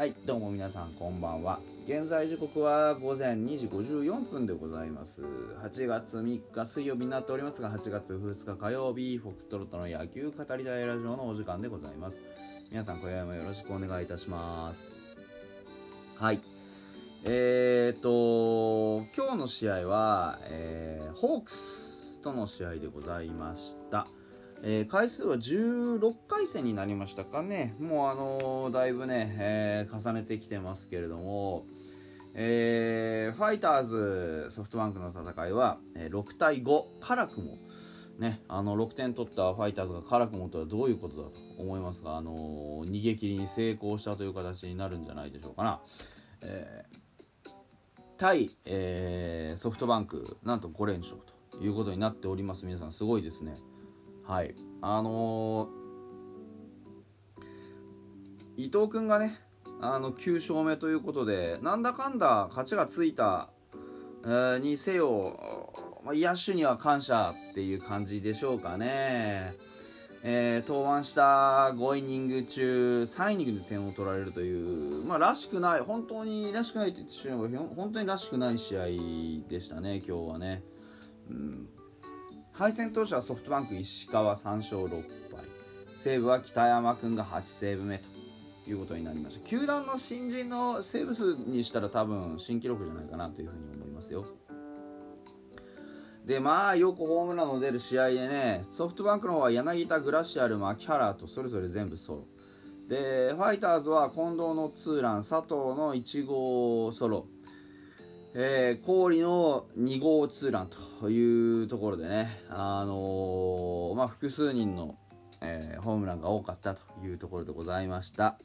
はいどうも皆さんこんばんは。現在時刻は午前2時54分でございます。8月3日水曜日になっておりますが8月2日火曜日フォックストロットの野球語り大ラジオのお時間でございます。皆さん今夜もよろしくお願いいたします。はい。えーと今日の試合は、えー、ホークスとの試合でございました。えー、回数は16回戦になりましたかね、もうあのー、だいぶね、えー、重ねてきてますけれども、えファイターズ、ソフトバンクの戦いは、え6対5、辛くも、ね、あの6点取ったファイターズが辛くもとはどういうことだと思いますが、あの逃げ切りに成功したという形になるんじゃないでしょうかな。え対、えソフトバンク、なんと5連勝ということになっております。皆さん、すごいですね。はい。あのー、伊藤君がねあの9勝目ということでなんだかんだ勝ちがついた、え、にせよ、まあ、野手には感謝っていう感じでしょうかね。えー、登板した5イニング中3イニングで点を取られるという、まあ、らしくない本当にらしくないって言ってしまえば本当にらしくない試合でしたね今日はね、うん、敗戦投手はソフトバンク石川3勝6敗。西武は北山君が8セーブ目ということになりました。球団の新人のセーブ数にしたら多分新記録じゃないかなというふうに思いますよ。でまあよくホームランの出る試合でねソフトバンクの方は柳田グラシアル牧原とそれぞれ全部ソロでファイターズは近藤のツーラン佐藤の1号ソロ。えー、氷の2号ツーランと。というところでね、あのー、まあ、複数人の、えー、ホームランが多かったというところでございました。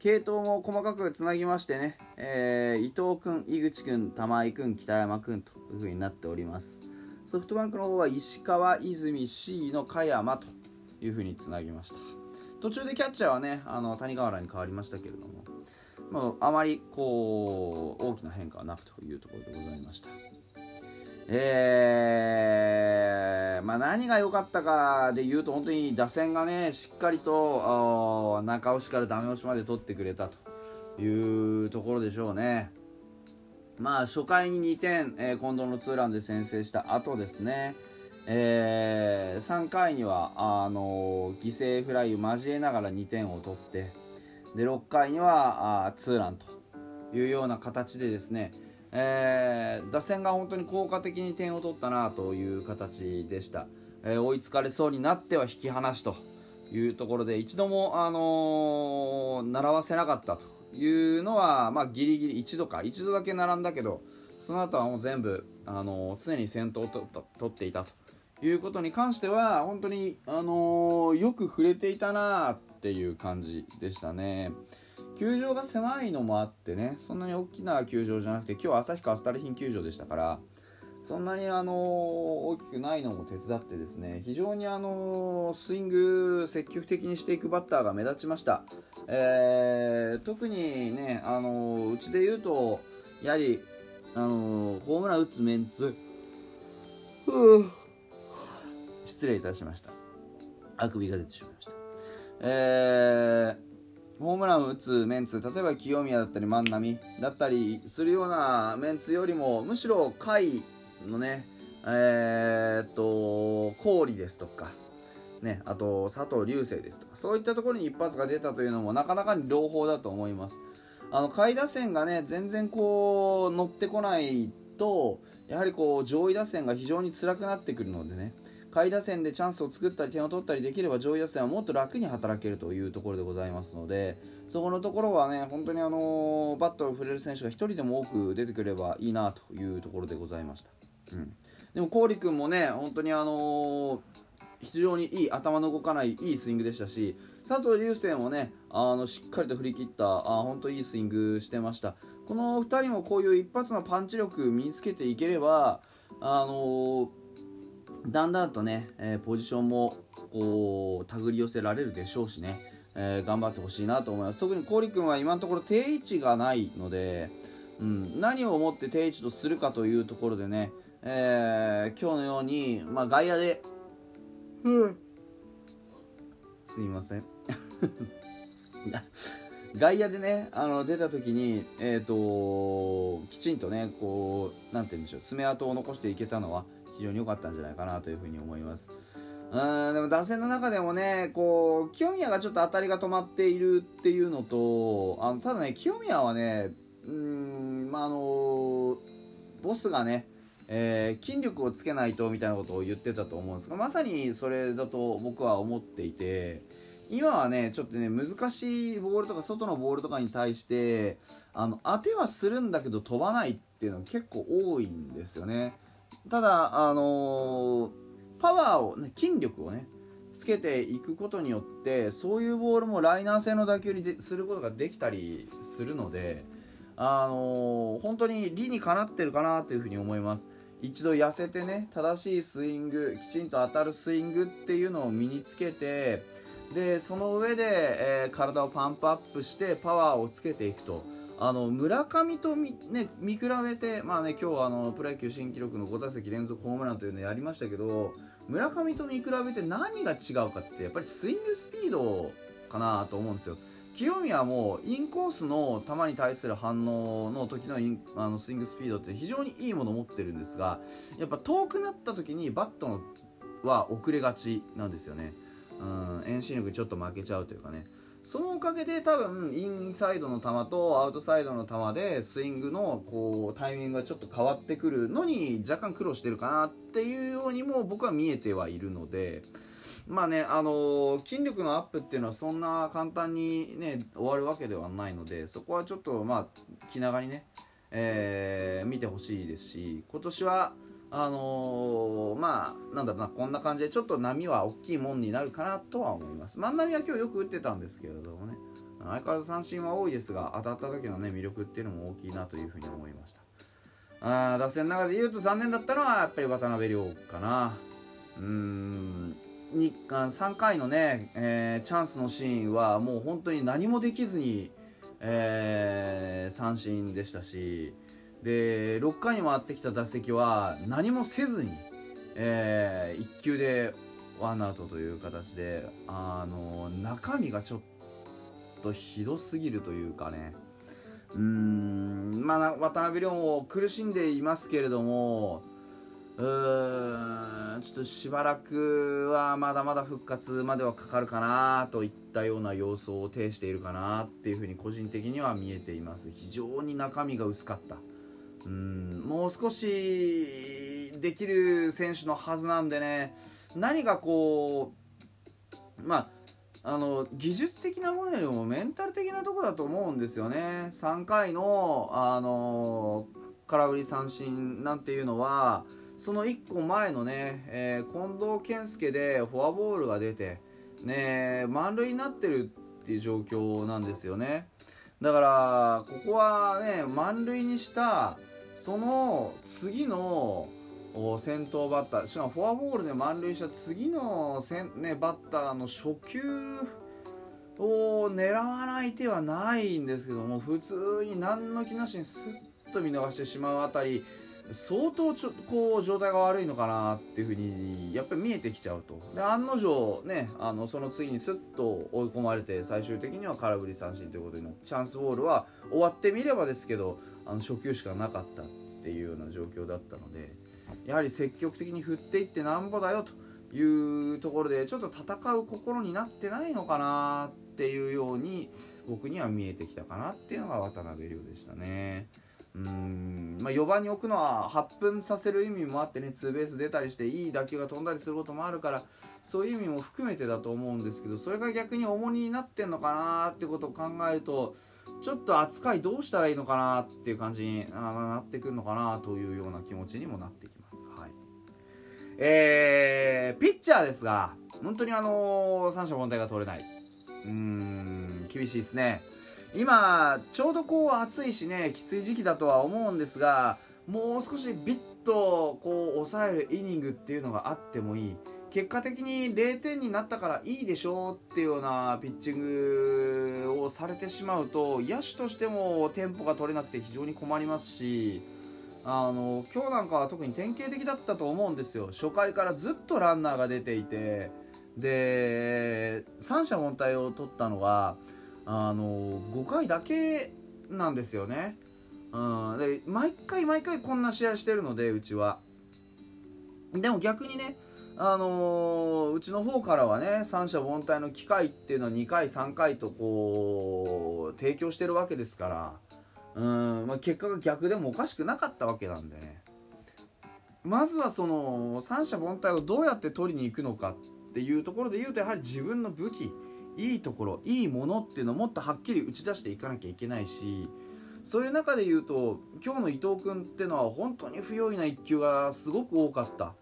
系統も細かくつなぎましてね、え伊藤君、井口君、玉井君、北山君という風になっております。ソフトバンクの方は石川、泉、C の加山という風につなぎました。途中でキャッチャーはね、あの谷川原に変わりましたけれども、まあ、あまりこう大きな変化はなくというところでございました。えー、まあ、何が良かったかで言うと本当に打線がねしっかりと中押しからダメ押しまで取ってくれたというところでしょうね。まあ、初回に2点、えー、近藤のツーランで先制した後ですね、えー、3回にはあの犠牲フライを交えながら2点を取って、で6回にはあツーランというような形でですね、えー、打線が本当に効果的に点を取ったなという形でした、えー、追いつかれそうになっては引き離しというところで一度も、あのー、習わせなかったというのは、まあ、ギリギリ一度か一度だけ並んだけどその後はもう全部、あの常に先頭を取っていたということに関しては本当に、あのよく触れていたなっていう感じでしたね。球場が狭いのもあってね、そんなに大きな球場じゃなくて、今日は旭川スタルヒン球場でしたから、そんなにあの大きくないのも手伝ってですね、非常にあのスイング積極的にしていくバッターが目立ちました。えー、特にね、あのうちで言うと、やはり、あのホームラン打つメンツ、失礼いたしました。あくびが出てしまいました。えー、ホームランを打つメンツ、例えば清宮だったり万波だったりするようなメンツよりも、むしろ甲斐のね、えー、っと、氷ですとか、ね、あと佐藤流星ですとか、そういったところに一発が出たというのもなかなかに朗報だと思います。あの下位打線がね、全然こう乗ってこないと、やはりこう上位打線が非常に辛くなってくるのでね、下位打線でチャンスを作ったり点を取ったりできれば上位打線はもっと楽に働けるというところでございますのでそこのところはね本当にあのバットを振れる選手が1人でも多く出てくればいいなというところでございました、うん、でも郡君もね本当にあの非常にいい頭の動かないいいスイングでしたし佐藤流星もねあのしっかりと振り切ったあ本当いいスイングしてました。この2人もこういう一発のパンチ力身につけていければあのーだんだんとね、えー、ポジションもこう手繰り寄せられるでしょうしね、えー、頑張ってほしいなと思います。特に郡君は今のところ定位置がないので、うん、何をもって定位置とするかというところでね、えー、今日のように、まあ、外野で、うん、すいません。外野でねあの出た時に、えーと、きちんとねこうなんて言うんでしょう爪痕を残していけたのは非常に良かったんじゃないかなというふうに思います。うんでも打線の中でもねこう清宮がちょっと当たりが止まっているっていうのとあのただね清宮はねうんまああのボスがねえー、筋力をつけないとみたいなことを言ってたと思うんですがまさにそれだと僕は思っていて今はねちょっとね難しいボールとか外のボールとかに対してあの当てはするんだけど飛ばないっていうのが結構多いんですよねただあのー、パワーをね筋力をねつけていくことによってそういうボールもライナー性の打球にすることができたりするのであのー、本当に理にかなってるかなというふうに思います。一度痩せてね正しいスイングきちんと当たるスイングっていうのを身につけてでその上で、えー、体をパンプアップしてパワーをつけていくと。あの村上と見,、ね、見比べて、まあね、今日はあのプロ野球新記録の5打席連続ホームランというのをやりましたけど村上と見比べて何が違うかってやっぱりスイングスピードかなと思うんですよ。清宮もインコースの球に対する反応の時のインあのスイングスピードって非常にいいものを持ってるんですがやっぱ遠くなった時にバットは遅れがちなんですよね。うん遠心力ちょっと負けちゃうというかねそのおかげで多分インサイドの球とアウトサイドの球でスイングのこうタイミングがちょっと変わってくるのに若干苦労してるかなっていうようにも僕は見えてはいるのでまあねあのー、筋力のアップっていうのはそんな簡単にね終わるわけではないのでそこはちょっとまあ気長にね、えー、見てほしいですし今年はあのー、まあなんだろうなこんな感じでちょっと波は大きいもんになるかなとは思います。万波は今日よく打ってたんですけれどもね。相変わらず三振は多いですが当たった時のね魅力っていうのも大きいなというふうに思いました。あ打線の中で言うと残念だったのはやっぱり渡辺亮かな。うーん3回のね、えー、チャンスのシーンはもう本当に何もできずに、えー、三振でしたしで6回に回ってきた打席は何もせずに、えー、1球でワンアウトという形であの中身がちょっとひどすぎるというかね。うーんまあ渡辺亮も苦しんでいますけれどもうーんちょっとしばらくはまだまだ復活まではかかるかなといったような様相を呈しているかなっていうふうに個人的には見えています。非常に中身が薄かった。うん。もう少しできる選手のはずなんでね。何かこうまああの技術的なものよりもメンタル的なとこだと思うんですよね。3回のあの空振り三振なんていうのはその1個前のね、えー、近藤健介でフォアボールが出てね満塁になってるっていう状況なんですよね。だからここはね満塁にしたその次の先頭バッターしかもフォアボールで満塁した次のせん、ね、バッターの初球を狙わない手はないんですけども普通に何の気なしにスッと見逃してしまうあたり相当ちょこう状態が悪いのかなっていうふうにやっぱり見えてきちゃうと。で案の定ねあのその次にスッと追い込まれて最終的には空振り三振ということになってチャンスボールは終わってみればですけどあの初球しかなかったっていうような状況だったのでやはり積極的に振っていってなんぼだよというところでちょっと戦う心になってないのかなっていうように僕には見えてきたかなっていうのが渡辺亮でしたね。うんまあ、4番に置くのは発奮させる意味もあってねツーベース出たりしていい打球が飛んだりすることもあるからそういう意味も含めてだと思うんですけどそれが逆に重荷になってんのかなってことを考えるとちょっと扱いどうしたらいいのかなっていう感じになってくるのかなというような気持ちにもなってきます。はいえー、ピッチャーですが本当にあのー、三者凡退が取れない。うーん厳しいですね。今ちょうどこう暑いしねきつい時期だとは思うんですがもう少しビッとこう抑えるイニングっていうのがあってもいい結果的に0点になったからいいでしょうっていうようなピッチングをされてしまうと野手としてもテンポが取れなくて非常に困りますしあの今日なんかは特に典型的だったと思うんですよ初回からずっとランナーが出ていてで三者凡退を取ったのはあの5回だけなんですよね。うん、で毎回毎回こんな試合してるのでうちは。でも逆にね、あのー、うちの方からはね三者凡退の機会っていうのを2回3回とこう提供してるわけですからうん、まあ、結果が逆でもおかしくなかったわけなんでねまずはその三者凡退をどうやって取りに行くのかっていうところで言うとやはり自分の武器いいところいいものっていうのをもっとはっきり打ち出していかなきゃいけないしそういう中で言うと今日の伊藤君っていうのは本当に不用意な1球がすごく多かった。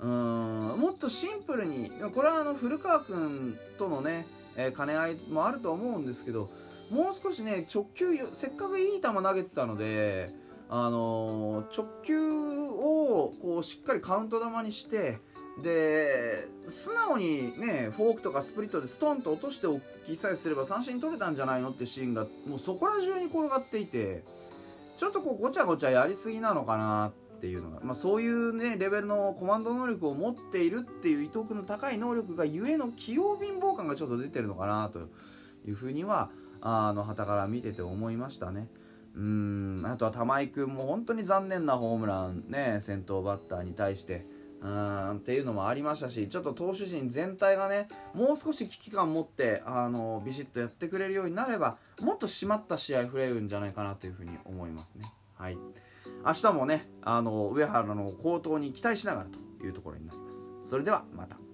うん。もっとシンプルにこれはあの古川君とのね、えー、兼ね合いもあると思うんですけどもう少しね直球せっかくいい球投げてたので、あのー、直球をこうしっかりカウント球にしてで素直にねフォークとかスプリットでストンと落としておきさえすれば三振取れたんじゃないのっていうシーンがもうそこら中に転がっていてちょっとこうごちゃごちゃやりすぎなのかなってていうのが、まあ、そういうねレベルのコマンド能力を持っているっていう伊藤君の高い能力がゆえの器用貧乏感がちょっと出てるのかなというふうにはあの旗から見てて思いましたね。うんあとは玉井君も本当に残念なホームランね先頭バッターに対してうんっていうのもありましたしちょっと投手陣全体がねもう少し危機感持ってあのビシッとやってくれるようになればもっと締まった試合振れるんじゃないかなというふうに思いますね。はい、明日もねあの上原の好投に期待しながらというところになります。それではまた。